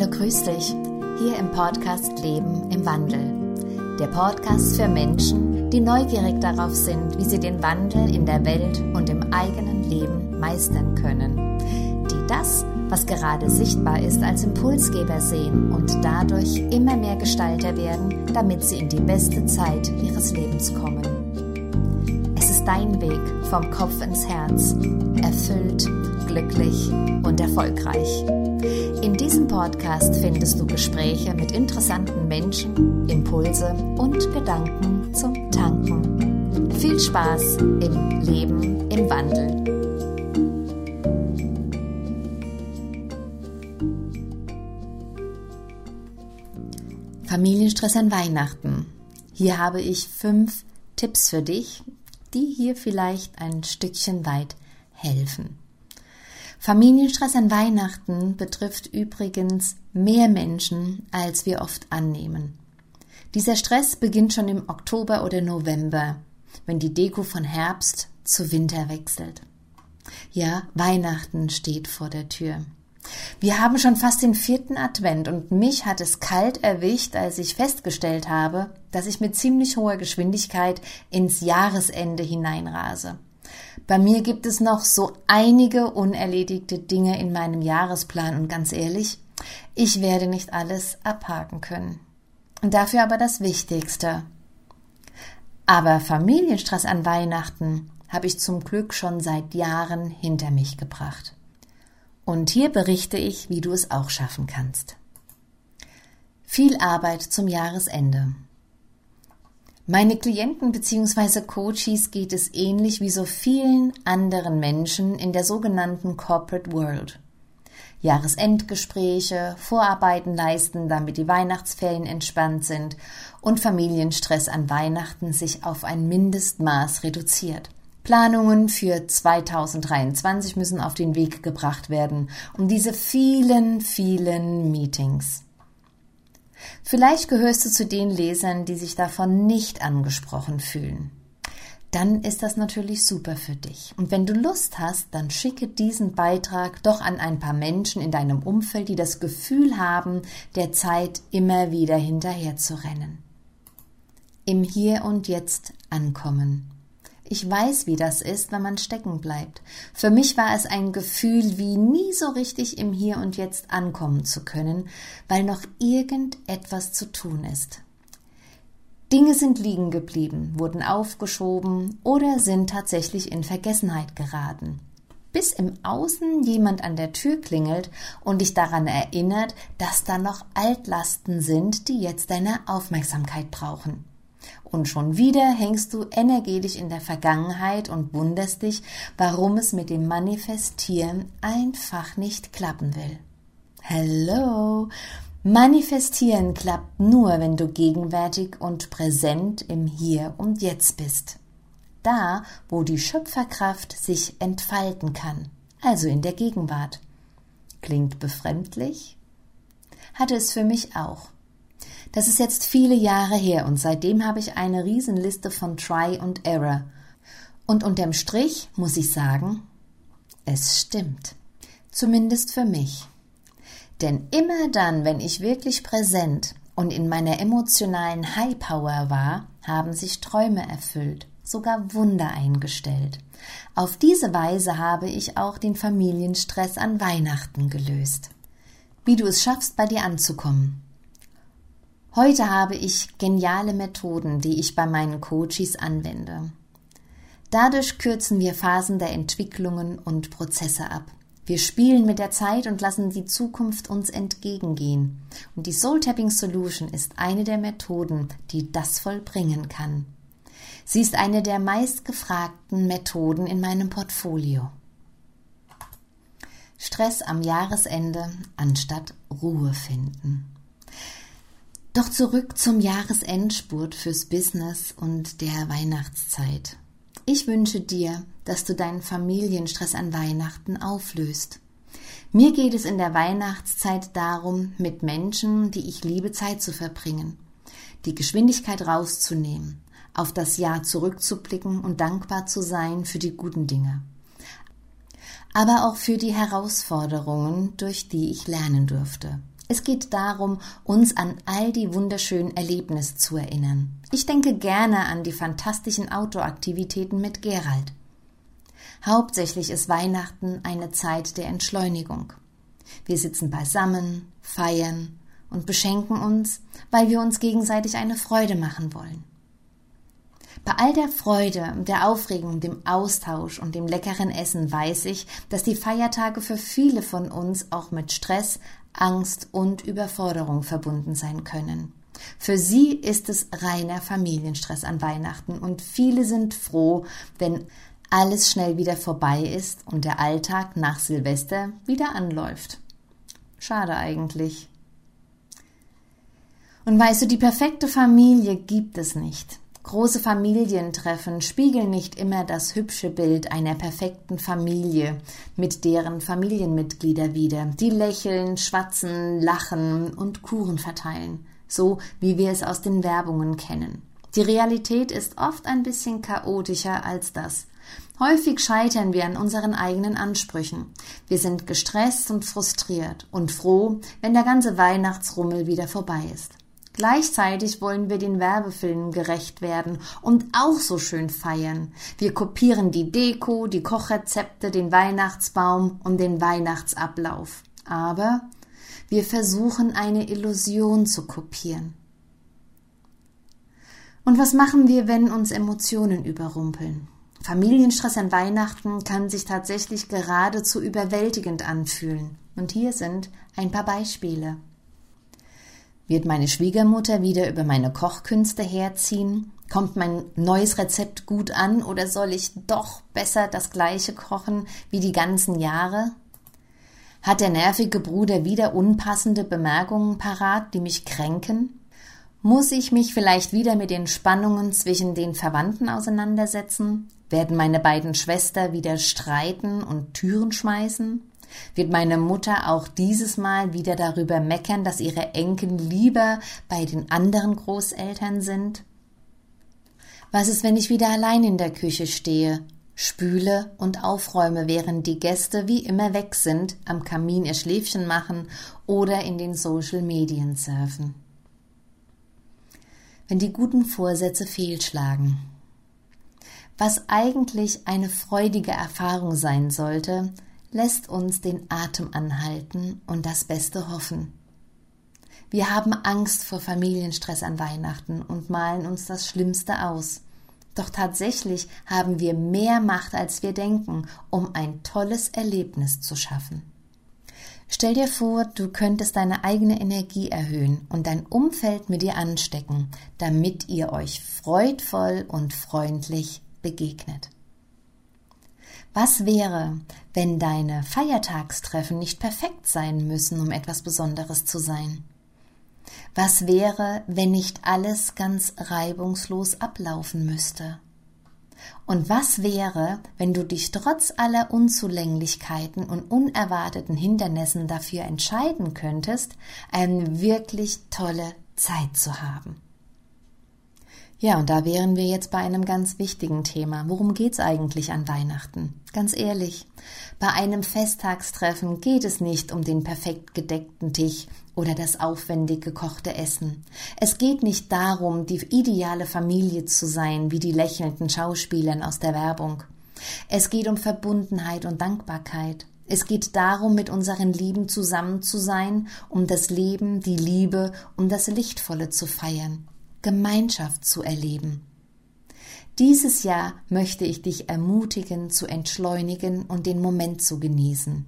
Hallo, grüß dich. Hier im Podcast Leben im Wandel. Der Podcast für Menschen, die neugierig darauf sind, wie sie den Wandel in der Welt und im eigenen Leben meistern können. Die das, was gerade sichtbar ist, als Impulsgeber sehen und dadurch immer mehr Gestalter werden, damit sie in die beste Zeit ihres Lebens kommen. Es ist dein Weg vom Kopf ins Herz, erfüllt, glücklich und erfolgreich. In diesem Podcast findest du Gespräche mit interessanten Menschen, Impulse und Gedanken zum Tanken. Viel Spaß im Leben im Wandel. Familienstress an Weihnachten. Hier habe ich fünf Tipps für dich, die hier vielleicht ein Stückchen weit helfen. Familienstress an Weihnachten betrifft übrigens mehr Menschen, als wir oft annehmen. Dieser Stress beginnt schon im Oktober oder November, wenn die Deko von Herbst zu Winter wechselt. Ja, Weihnachten steht vor der Tür. Wir haben schon fast den vierten Advent und mich hat es kalt erwischt, als ich festgestellt habe, dass ich mit ziemlich hoher Geschwindigkeit ins Jahresende hineinrase. Bei mir gibt es noch so einige unerledigte Dinge in meinem Jahresplan und ganz ehrlich, ich werde nicht alles abhaken können. Und dafür aber das Wichtigste. Aber Familienstress an Weihnachten habe ich zum Glück schon seit Jahren hinter mich gebracht. Und hier berichte ich, wie du es auch schaffen kannst. Viel Arbeit zum Jahresende. Meine Klienten bzw. Coaches geht es ähnlich wie so vielen anderen Menschen in der sogenannten Corporate World. Jahresendgespräche, Vorarbeiten leisten, damit die Weihnachtsferien entspannt sind und Familienstress an Weihnachten sich auf ein Mindestmaß reduziert. Planungen für 2023 müssen auf den Weg gebracht werden, um diese vielen, vielen Meetings. Vielleicht gehörst du zu den Lesern, die sich davon nicht angesprochen fühlen. Dann ist das natürlich super für dich. Und wenn du Lust hast, dann schicke diesen Beitrag doch an ein paar Menschen in deinem Umfeld, die das Gefühl haben, der Zeit immer wieder hinterher zu rennen. Im Hier und Jetzt ankommen. Ich weiß, wie das ist, wenn man stecken bleibt. Für mich war es ein Gefühl, wie nie so richtig im Hier und Jetzt ankommen zu können, weil noch irgendetwas zu tun ist. Dinge sind liegen geblieben, wurden aufgeschoben oder sind tatsächlich in Vergessenheit geraten. Bis im Außen jemand an der Tür klingelt und dich daran erinnert, dass da noch Altlasten sind, die jetzt deine Aufmerksamkeit brauchen. Und schon wieder hängst du energetisch in der Vergangenheit und wunderst dich, warum es mit dem Manifestieren einfach nicht klappen will. Hello! Manifestieren klappt nur, wenn du gegenwärtig und präsent im Hier und Jetzt bist. Da, wo die Schöpferkraft sich entfalten kann, also in der Gegenwart. Klingt befremdlich? Hatte es für mich auch. Das ist jetzt viele Jahre her und seitdem habe ich eine Riesenliste von Try und Error. Und unterm Strich muss ich sagen, es stimmt. Zumindest für mich. Denn immer dann, wenn ich wirklich präsent und in meiner emotionalen High Power war, haben sich Träume erfüllt, sogar Wunder eingestellt. Auf diese Weise habe ich auch den Familienstress an Weihnachten gelöst. Wie du es schaffst, bei dir anzukommen. Heute habe ich geniale Methoden, die ich bei meinen Coaches anwende. Dadurch kürzen wir Phasen der Entwicklungen und Prozesse ab. Wir spielen mit der Zeit und lassen die Zukunft uns entgegengehen. Und die Soul Tapping Solution ist eine der Methoden, die das vollbringen kann. Sie ist eine der meistgefragten Methoden in meinem Portfolio. Stress am Jahresende anstatt Ruhe finden. Doch zurück zum Jahresendspurt fürs Business und der Weihnachtszeit. Ich wünsche dir, dass du deinen Familienstress an Weihnachten auflöst. Mir geht es in der Weihnachtszeit darum, mit Menschen, die ich liebe, Zeit zu verbringen, die Geschwindigkeit rauszunehmen, auf das Jahr zurückzublicken und dankbar zu sein für die guten Dinge, aber auch für die Herausforderungen, durch die ich lernen durfte Es geht darum, uns an all die wunderschönen Erlebnisse zu erinnern. Ich denke gerne an die fantastischen Outdoor-Aktivitäten mit Gerald. Hauptsächlich ist Weihnachten eine Zeit der Entschleunigung. Wir sitzen beisammen, feiern und beschenken uns, weil wir uns gegenseitig eine Freude machen wollen. Bei all der Freude, der Aufregung, dem Austausch und dem leckeren Essen weiß ich, dass die Feiertage für viele von uns auch mit Stress, Angst und Überforderung verbunden sein können. Für sie ist es reiner Familienstress an Weihnachten und viele sind froh, wenn alles schnell wieder vorbei ist und der Alltag nach Silvester wieder anläuft. Schade eigentlich. Und weißt du, die perfekte Familie gibt es nicht. Große Familientreffen spiegeln nicht immer das hübsche Bild einer perfekten Familie mit deren Familienmitglieder wider, die lächeln, schwatzen, lachen und Kuchen verteilen, so wie wir es aus den Werbungen kennen. Die Realität ist oft ein bisschen chaotischer als das. Häufig scheitern wir an unseren eigenen Ansprüchen. Wir sind gestresst und frustriert und froh, wenn der ganze Weihnachtsrummel wieder vorbei ist. Gleichzeitig wollen wir den Werbefilmen gerecht werden und auch so schön feiern. Wir kopieren die Deko, die Kochrezepte, den Weihnachtsbaum und den Weihnachtsablauf. Aber wir versuchen eine Illusion zu kopieren. Und was machen wir, wenn uns Emotionen überrumpeln? Familienstress an Weihnachten kann sich tatsächlich geradezu überwältigend anfühlen. Und hier sind ein paar Beispiele. Wird meine Schwiegermutter wieder über meine Kochkünste herziehen? Kommt mein neues Rezept gut an oder soll ich doch besser das gleiche kochen wie die ganzen Jahre? Hat der nervige Bruder wieder unpassende Bemerkungen parat, die mich kränken? Muss ich mich vielleicht wieder mit den Spannungen zwischen den Verwandten auseinandersetzen? Werden meine beiden Schwestern wieder streiten und Türen schmeißen? Wird meine Mutter auch dieses Mal wieder darüber meckern, dass ihre Enkel lieber bei den anderen Großeltern sind? Was ist, wenn ich wieder allein in der Küche stehe, spüle und aufräume, während die Gäste wie immer weg sind, am Kamin ihr Schläfchen machen oder in den Social Medien surfen? Wenn die guten Vorsätze fehlschlagen. Was eigentlich eine freudige Erfahrung sein sollte, lässt uns den Atem anhalten und das Beste hoffen. Wir haben Angst vor Familienstress an Weihnachten und malen uns das Schlimmste aus. Doch tatsächlich haben wir mehr Macht, als wir denken, um ein tolles Erlebnis zu schaffen. Stell dir vor, du könntest deine eigene Energie erhöhen und dein Umfeld mit dir anstecken, damit ihr euch freudvoll und freundlich begegnet. Was wäre, wenn deine Feiertagstreffen nicht perfekt sein müssen, um etwas Besonderes zu sein? Was wäre, wenn nicht alles ganz reibungslos ablaufen müsste? Und was wäre, wenn du dich trotz aller Unzulänglichkeiten und unerwarteten Hindernissen dafür entscheiden könntest, eine wirklich tolle Zeit zu haben? Ja, und da wären wir jetzt bei einem ganz wichtigen Thema. Worum geht's eigentlich an Weihnachten? Ganz ehrlich, bei einem Festtagstreffen geht es nicht um den perfekt gedeckten Tisch oder das aufwendig gekochte Essen. Es geht nicht darum, die ideale Familie zu sein, wie die lächelnden Schauspielern aus der Werbung. Es geht um Verbundenheit und Dankbarkeit. Es geht darum, mit unseren Lieben zusammen zu sein, um das Leben, die Liebe, um das Lichtvolle zu feiern. Gemeinschaft zu erleben. Dieses Jahr möchte ich dich ermutigen, zu entschleunigen und den Moment zu genießen.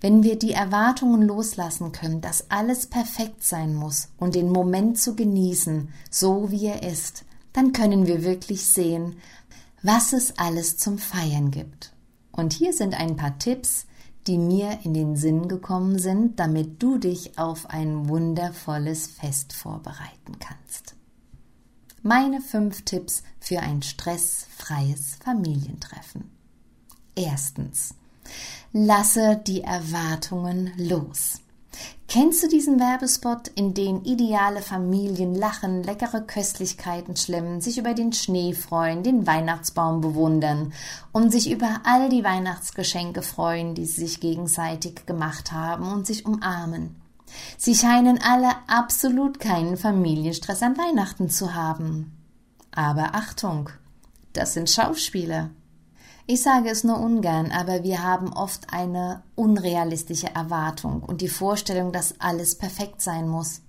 Wenn wir die Erwartungen loslassen können, dass alles perfekt sein muss und den Moment zu genießen, so wie er ist, dann können wir wirklich sehen, was es alles zum Feiern gibt. Und hier sind ein paar Tipps, die mir in den Sinn gekommen sind, damit du dich auf ein wundervolles Fest vorbereiten kannst. Meine fünf Tipps für ein stressfreies Familientreffen. Erstens. Lasse die Erwartungen los. Kennst du diesen Werbespot, in dem ideale Familien lachen, leckere Köstlichkeiten schlemmen, sich über den Schnee freuen, den Weihnachtsbaum bewundern und sich über all die Weihnachtsgeschenke freuen, die sie sich gegenseitig gemacht haben und sich umarmen? Sie scheinen alle absolut keinen Familienstress an Weihnachten zu haben. Aber Achtung, das sind Schauspieler. Ich sage es nur ungern, aber wir haben oft eine unrealistische Erwartung und die Vorstellung, dass alles perfekt sein muss.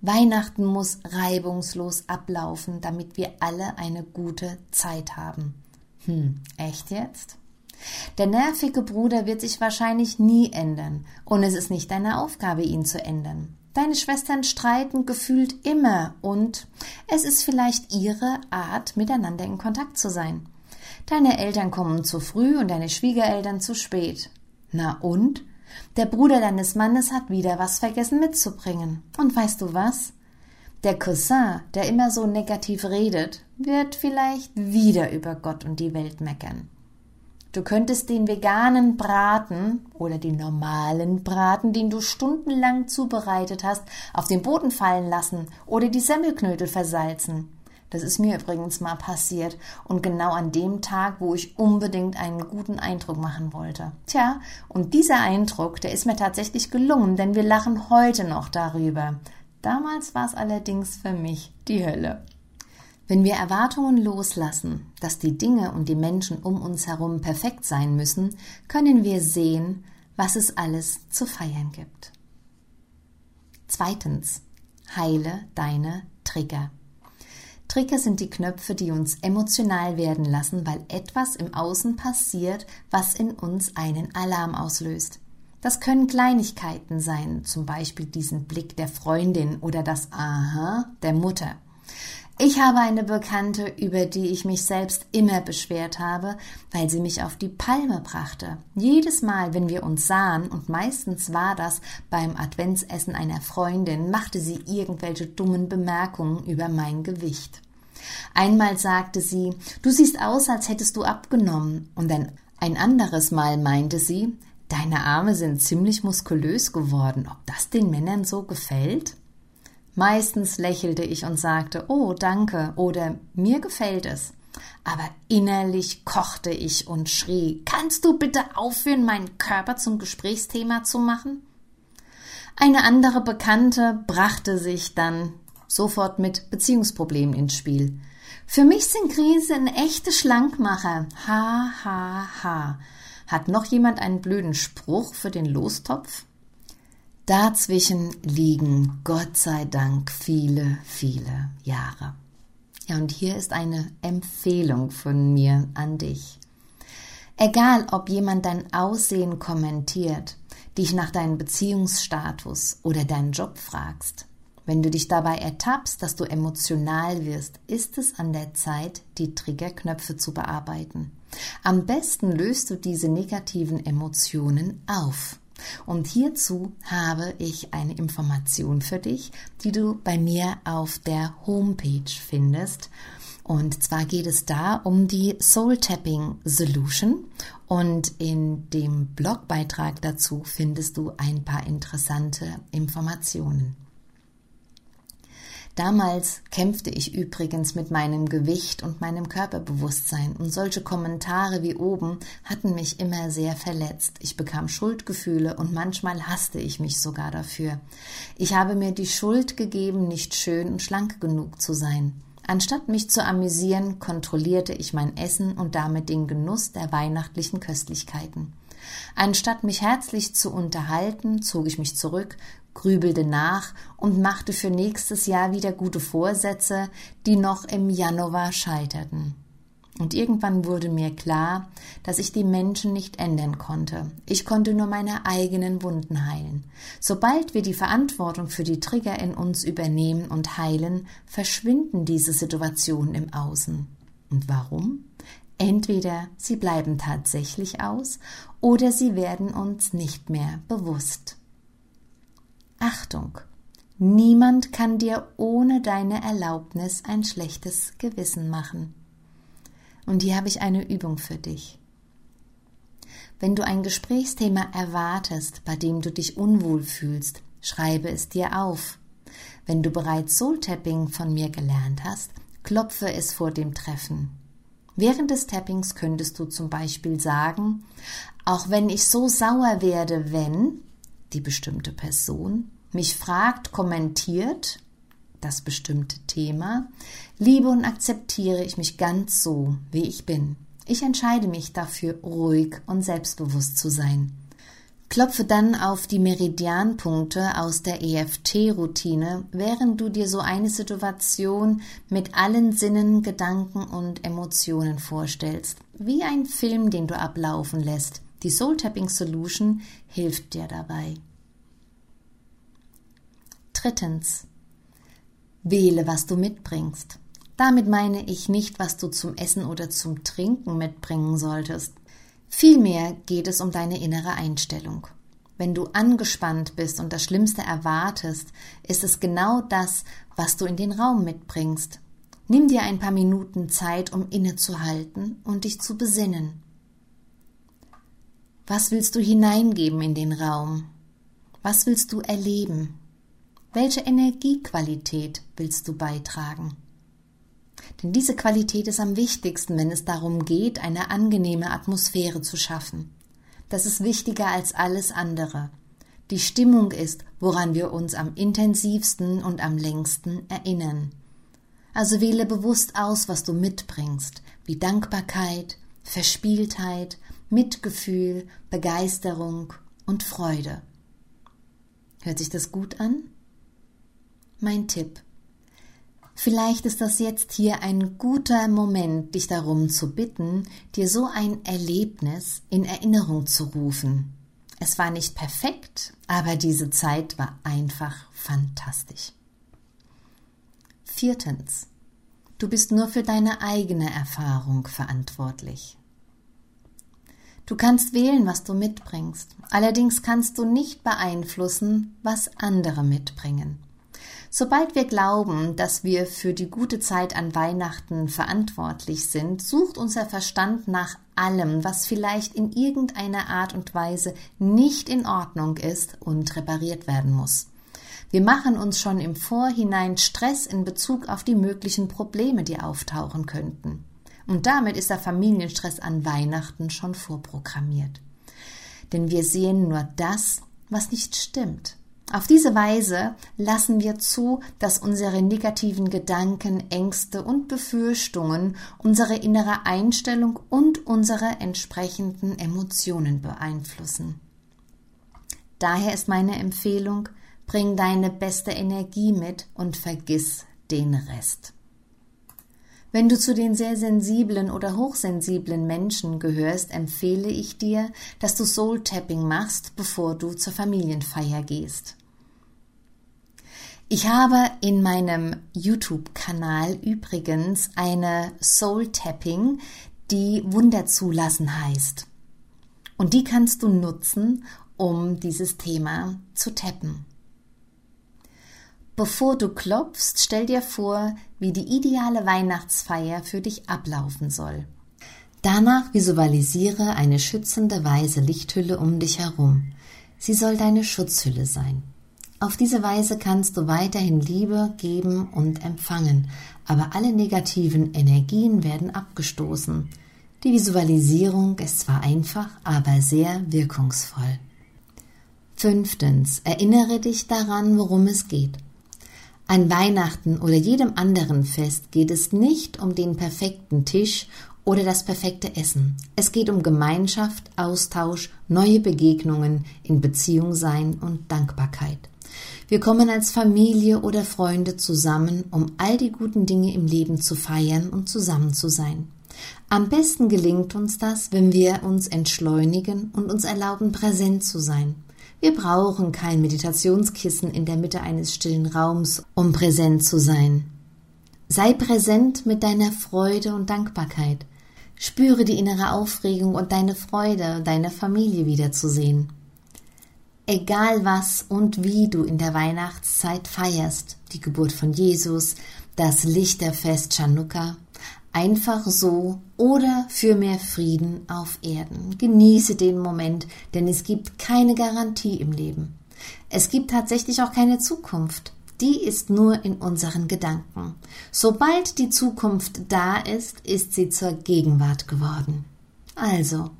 Weihnachten muss reibungslos ablaufen, damit wir alle eine gute Zeit haben. Hm, echt jetzt? Der nervige Bruder wird sich wahrscheinlich nie ändern, und es ist nicht deine Aufgabe, ihn zu ändern. Deine Schwestern streiten gefühlt immer, und es ist vielleicht ihre Art, miteinander in Kontakt zu sein. Deine Eltern kommen zu früh und deine Schwiegereltern zu spät. Na und? Der Bruder deines Mannes hat wieder was vergessen mitzubringen. Und weißt du was? Der Cousin, der immer so negativ redet, wird vielleicht wieder über Gott und die Welt meckern. Du könntest den veganen Braten oder den normalen Braten, den du stundenlang zubereitet hast, auf den Boden fallen lassen oder die Semmelknödel versalzen. Das ist mir übrigens mal passiert und genau an dem Tag, wo ich unbedingt einen guten Eindruck machen wollte. Tja, und dieser Eindruck, der ist mir tatsächlich gelungen, denn wir lachen heute noch darüber. Damals war es allerdings für mich die Hölle. Wenn wir Erwartungen loslassen, dass die Dinge und die Menschen um uns herum perfekt sein müssen, können wir sehen, was es alles zu feiern gibt. Zweitens, heile deine Trigger. Trigger sind die Knöpfe, die uns emotional werden lassen, weil etwas im Außen passiert, was in uns einen Alarm auslöst. Das können Kleinigkeiten sein, zum Beispiel diesen Blick der Freundin oder das Aha der Mutter. Ich habe eine Bekannte, über die ich mich selbst immer beschwert habe, weil sie mich auf die Palme brachte. Jedes Mal, wenn wir uns sahen, und meistens war das beim Adventsessen einer Freundin, machte sie irgendwelche dummen Bemerkungen über mein Gewicht. Einmal sagte sie, du siehst aus, als hättest du abgenommen, und ein, ein anderes Mal meinte sie, deine Arme sind ziemlich muskulös geworden, ob das den Männern so gefällt? Meistens lächelte ich und sagte, oh, danke oder mir gefällt es. Aber innerlich kochte ich und schrie, kannst du bitte aufhören, meinen Körper zum Gesprächsthema zu machen? Eine andere Bekannte brachte sich dann sofort mit Beziehungsproblemen ins Spiel. Für mich sind Krisen echte Schlankmacher. Ha, ha, ha. Hat noch jemand einen blöden Spruch für den Lostopf? Dazwischen liegen Gott sei Dank viele, viele Jahre. Ja, und hier ist eine Empfehlung von mir an dich. Egal, ob jemand dein Aussehen kommentiert, dich nach deinem Beziehungsstatus oder deinen Job fragst, wenn du dich dabei ertappst, dass du emotional wirst, ist es an der Zeit, die Triggerknöpfe zu bearbeiten. Am besten löst du diese negativen Emotionen auf. Und hierzu habe ich eine Information für dich, die du bei mir auf der Homepage findest. Und zwar geht es da um die Soul Tapping Solution. Und in dem Blogbeitrag dazu findest du ein paar interessante Informationen. Damals kämpfte ich übrigens mit meinem Gewicht und meinem Körperbewusstsein, und solche Kommentare wie oben hatten mich immer sehr verletzt. Ich bekam Schuldgefühle und manchmal hasste ich mich sogar dafür. Ich habe mir die Schuld gegeben, nicht schön und schlank genug zu sein. Anstatt mich zu amüsieren, kontrollierte ich mein Essen und damit den Genuss der weihnachtlichen Köstlichkeiten. Anstatt mich herzlich zu unterhalten, zog ich mich zurück, grübelte nach und machte für nächstes Jahr wieder gute Vorsätze, die noch im Januar scheiterten. Und irgendwann wurde mir klar, dass ich die Menschen nicht ändern konnte. Ich konnte nur meine eigenen Wunden heilen. Sobald wir die Verantwortung für die Trigger in uns übernehmen und heilen, verschwinden diese Situationen im Außen. Und warum? Entweder sie bleiben tatsächlich aus oder sie werden uns nicht mehr bewusst. Achtung! Niemand kann dir ohne deine Erlaubnis ein schlechtes Gewissen machen. Und hier habe ich eine Übung für dich. Wenn du ein Gesprächsthema erwartest, bei dem du dich unwohl fühlst, schreibe es dir auf. Wenn du bereits Soul-Tapping von mir gelernt hast, klopfe es vor dem Treffen. Während des Tappings könntest du zum Beispiel sagen, auch wenn ich so sauer werde, wenn die bestimmte Person mich fragt, kommentiert das bestimmte Thema, liebe und akzeptiere ich mich ganz so, wie ich bin. Ich entscheide mich dafür, ruhig und selbstbewusst zu sein. Klopfe dann auf die Meridianpunkte aus der EFT-Routine, während du dir so eine Situation mit allen Sinnen, Gedanken und Emotionen vorstellst, wie ein Film, den du ablaufen lässt. Die Soul Tapping Solution hilft dir dabei. Drittens. Wähle, was du mitbringst. Damit meine ich nicht, was du zum Essen oder zum Trinken mitbringen solltest. Vielmehr geht es um deine innere Einstellung. Wenn du angespannt bist und das Schlimmste erwartest, ist es genau das, was du in den Raum mitbringst. Nimm dir ein paar Minuten Zeit, um innezuhalten und dich zu besinnen. Was willst du hineingeben in den Raum? Was willst du erleben? Welche Energiequalität willst du beitragen? Denn diese Qualität ist am wichtigsten, wenn es darum geht, eine angenehme Atmosphäre zu schaffen. Das ist wichtiger als alles andere. Die Stimmung ist, woran wir uns am intensivsten und am längsten erinnern. Also wähle bewusst aus, was du mitbringst, wie Dankbarkeit, Verspieltheit, Mitgefühl, Begeisterung und Freude. Hört sich das gut an? Mein Tipp. Vielleicht ist das jetzt hier ein guter Moment, dich darum zu bitten, dir so ein Erlebnis in Erinnerung zu rufen. Es war nicht perfekt, aber diese Zeit war einfach fantastisch. Viertens. Du bist nur für deine eigene Erfahrung verantwortlich. Du kannst wählen, was du mitbringst. Allerdings kannst du nicht beeinflussen, was andere mitbringen. Sobald wir glauben, dass wir für die gute Zeit an Weihnachten verantwortlich sind, sucht unser Verstand nach allem, was vielleicht in irgendeiner Art und Weise nicht in Ordnung ist und repariert werden muss. Wir machen uns schon im Vorhinein Stress in Bezug auf die möglichen Probleme, die auftauchen könnten. Und damit ist der Familienstress an Weihnachten schon vorprogrammiert. Denn wir sehen nur das, was nicht stimmt. Auf diese Weise lassen wir zu, dass unsere negativen Gedanken, Ängste und Befürchtungen unsere innere Einstellung und unsere entsprechenden Emotionen beeinflussen. Daher ist meine Empfehlung, bring deine beste Energie mit und vergiss den Rest. Wenn du zu den sehr sensiblen oder hochsensiblen Menschen gehörst, empfehle ich dir, dass du Soul Tapping machst, bevor du zur Familienfeier gehst. Ich habe in meinem YouTube-Kanal übrigens eine Soul Tapping, die Wunder zulassen heißt. Und die kannst du nutzen, um dieses Thema zu tappen. Bevor du klopfst, stell dir vor, wie die ideale Weihnachtsfeier für dich ablaufen soll. Danach visualisiere eine schützende weiße Lichthülle um dich herum. Sie soll deine Schutzhülle sein. Auf diese Weise kannst du weiterhin Liebe geben und empfangen, aber alle negativen Energien werden abgestoßen. Die Visualisierung ist zwar einfach, aber sehr wirkungsvoll. Fünftens, erinnere dich daran, worum es geht. An Weihnachten oder jedem anderen Fest geht es nicht um den perfekten Tisch oder das perfekte Essen. Es geht um Gemeinschaft, Austausch, neue Begegnungen, in Beziehung sein und Dankbarkeit. Wir kommen als Familie oder Freunde zusammen, um all die guten Dinge im Leben zu feiern und zusammen zu sein. Am besten gelingt uns das, wenn wir uns entschleunigen und uns erlauben, präsent zu sein. Wir brauchen kein Meditationskissen in der Mitte eines stillen Raums, um präsent zu sein. Sei präsent mit deiner Freude und Dankbarkeit. Spüre die innere Aufregung und deine Freude, deine Familie wiederzusehen. Egal was und wie du in der Weihnachtszeit feierst, die Geburt von Jesus, das Lichterfest Chanukka, einfach so oder für mehr Frieden auf Erden. Genieße den Moment, denn es gibt keine Garantie im Leben. Es gibt tatsächlich auch keine Zukunft. Die ist nur in unseren Gedanken. Sobald die Zukunft da ist, ist sie zur Gegenwart geworden. Also,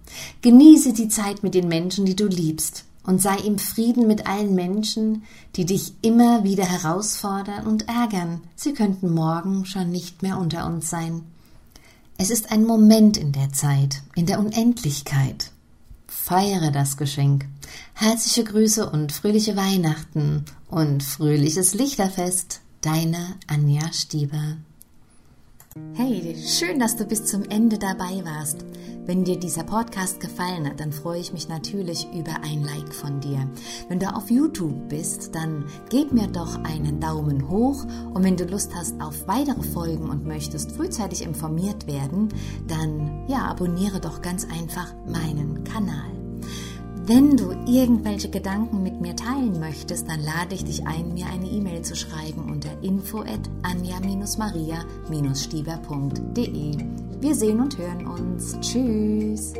genieße die Zeit mit den Menschen, die du liebst. und sei im Frieden mit allen Menschen, die dich immer wieder herausfordern und ärgern. Sie könnten morgen schon nicht mehr unter uns sein. Es ist ein Moment in der Zeit, in der Unendlichkeit. Feiere das Geschenk. Herzliche Grüße und fröhliche Weihnachten und fröhliches Lichterfest. Deine Anja Stieber. Hey, schön, dass du bis zum Ende dabei warst. Wenn dir dieser Podcast gefallen hat, dann freue ich mich natürlich über ein Like von dir. Wenn du auf YouTube bist, dann gib mir doch einen Daumen hoch und wenn du Lust hast auf weitere Folgen und möchtest frühzeitig informiert werden, dann ja, abonniere doch ganz einfach meinen Kanal. Wenn du irgendwelche Gedanken mit mir teilen möchtest, dann lade ich dich ein, mir eine E-Mail zu schreiben unter info at anja-maria-stieber.de. Wir sehen und hören uns. Tschüss.